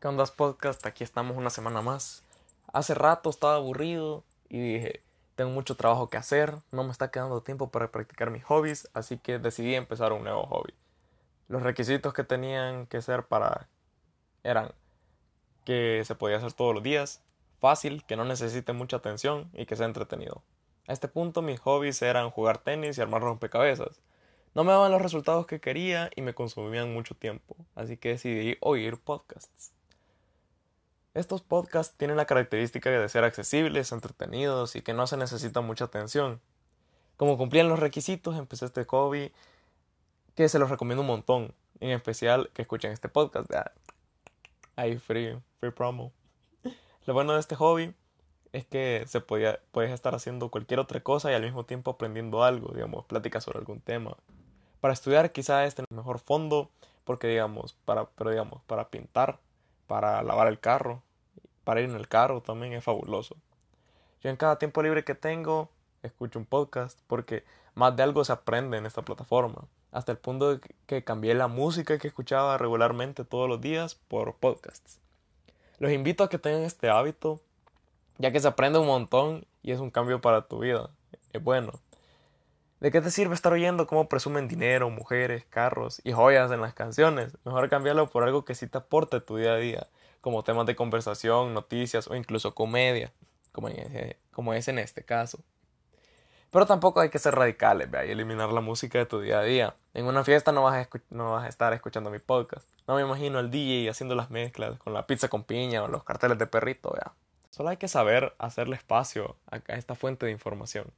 ¿Qué onda podcast? Aquí estamos una semana más. Hace rato estaba aburrido y dije, tengo mucho trabajo que hacer, no me está quedando tiempo para practicar mis hobbies, así que decidí empezar un nuevo hobby. Los requisitos que tenían que ser para eran que se podía hacer todos los días, fácil, que no necesite mucha atención y que sea entretenido. A este punto mis hobbies eran jugar tenis y armar rompecabezas. No me daban los resultados que quería y me consumían mucho tiempo, así que decidí oír podcasts. Estos podcasts tienen la característica de ser accesibles, entretenidos y que no se necesita mucha atención. Como cumplían los requisitos, empecé este hobby que se los recomiendo un montón. En especial que escuchen este podcast. Ahí free, free promo. Lo bueno de este hobby es que se podía, puedes estar haciendo cualquier otra cosa y al mismo tiempo aprendiendo algo, digamos, pláticas sobre algún tema. Para estudiar quizás este mejor fondo, porque digamos, para, pero digamos, para pintar para lavar el carro, para ir en el carro también es fabuloso. Yo en cada tiempo libre que tengo escucho un podcast porque más de algo se aprende en esta plataforma, hasta el punto de que cambié la música que escuchaba regularmente todos los días por podcasts. Los invito a que tengan este hábito, ya que se aprende un montón y es un cambio para tu vida. Es bueno. ¿De qué te sirve estar oyendo cómo presumen dinero, mujeres, carros y joyas en las canciones? Mejor cambiarlo por algo que sí te aporte tu día a día, como temas de conversación, noticias o incluso comedia, como, es en este caso. Pero tampoco hay que ser radicales, ¿vea? y eliminar la música de tu día a día. En una fiesta no vas, a no vas a estar escuchando mi podcast. No me imagino al DJ haciendo las mezclas con la pizza con piña o los carteles de perrito, ¿vea? Solo hay que saber hacerle espacio a esta fuente de información.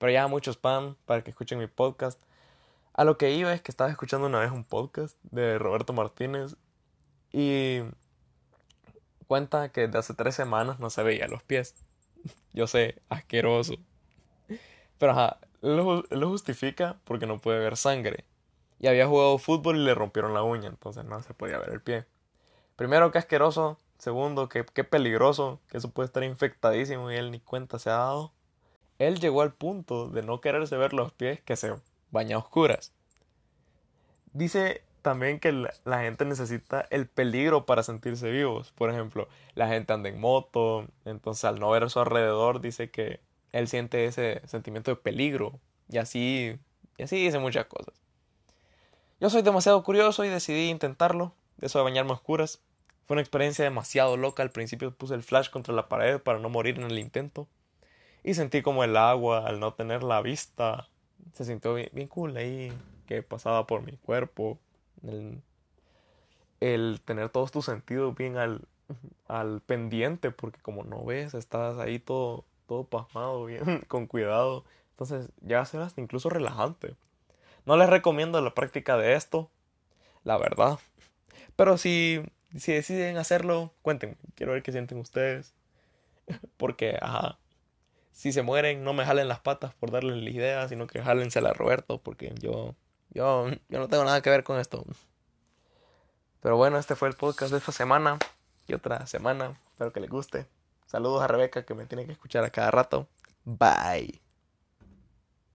Pero ya mucho spam para que escuchen mi podcast. A lo que iba es que estaba escuchando una vez un podcast de Roberto Martínez y cuenta que desde hace tres semanas no se veía los pies. Yo sé, asqueroso. Pero ajá, lo, lo justifica porque no puede ver sangre. Y había jugado fútbol y le rompieron la uña, entonces no se podía ver el pie. Primero, que asqueroso. Segundo, que, que peligroso, que eso puede estar infectadísimo y él ni cuenta se ha dado él llegó al punto de no quererse ver los pies que se baña a oscuras. Dice también que la, gente necesita el peligro para sentirse vivos. Por ejemplo, la gente anda en moto, entonces al no ver a su alrededor dice que él siente ese sentimiento de peligro y así, y así dice muchas cosas. Yo soy demasiado curioso y decidí intentarlo, eso de bañarme a oscuras. Fue una experiencia demasiado loca, al principio puse el flash contra la pared para no morir en el intento y sentí como el agua, al no tener la vista, se sintió bien, cool ahí, que pasaba por mi cuerpo. El, tener todos tus sentidos bien al, al pendiente, porque como no ves, estás ahí todo, todo pasmado, bien, con cuidado. Entonces ya a hasta incluso relajante. No les recomiendo la práctica de esto, la verdad. Pero si, si deciden hacerlo, cuéntenme. Quiero ver qué sienten ustedes. Porque, ajá, si se mueren, no me jalen las patas por darles la idea, sino que jálensela a Roberto, porque yo, yo, yo no tengo nada que ver con esto. Pero bueno, este fue el podcast de esta semana y otra semana. Espero que les guste. Saludos a Rebeca que me tiene que escuchar a cada rato. Bye.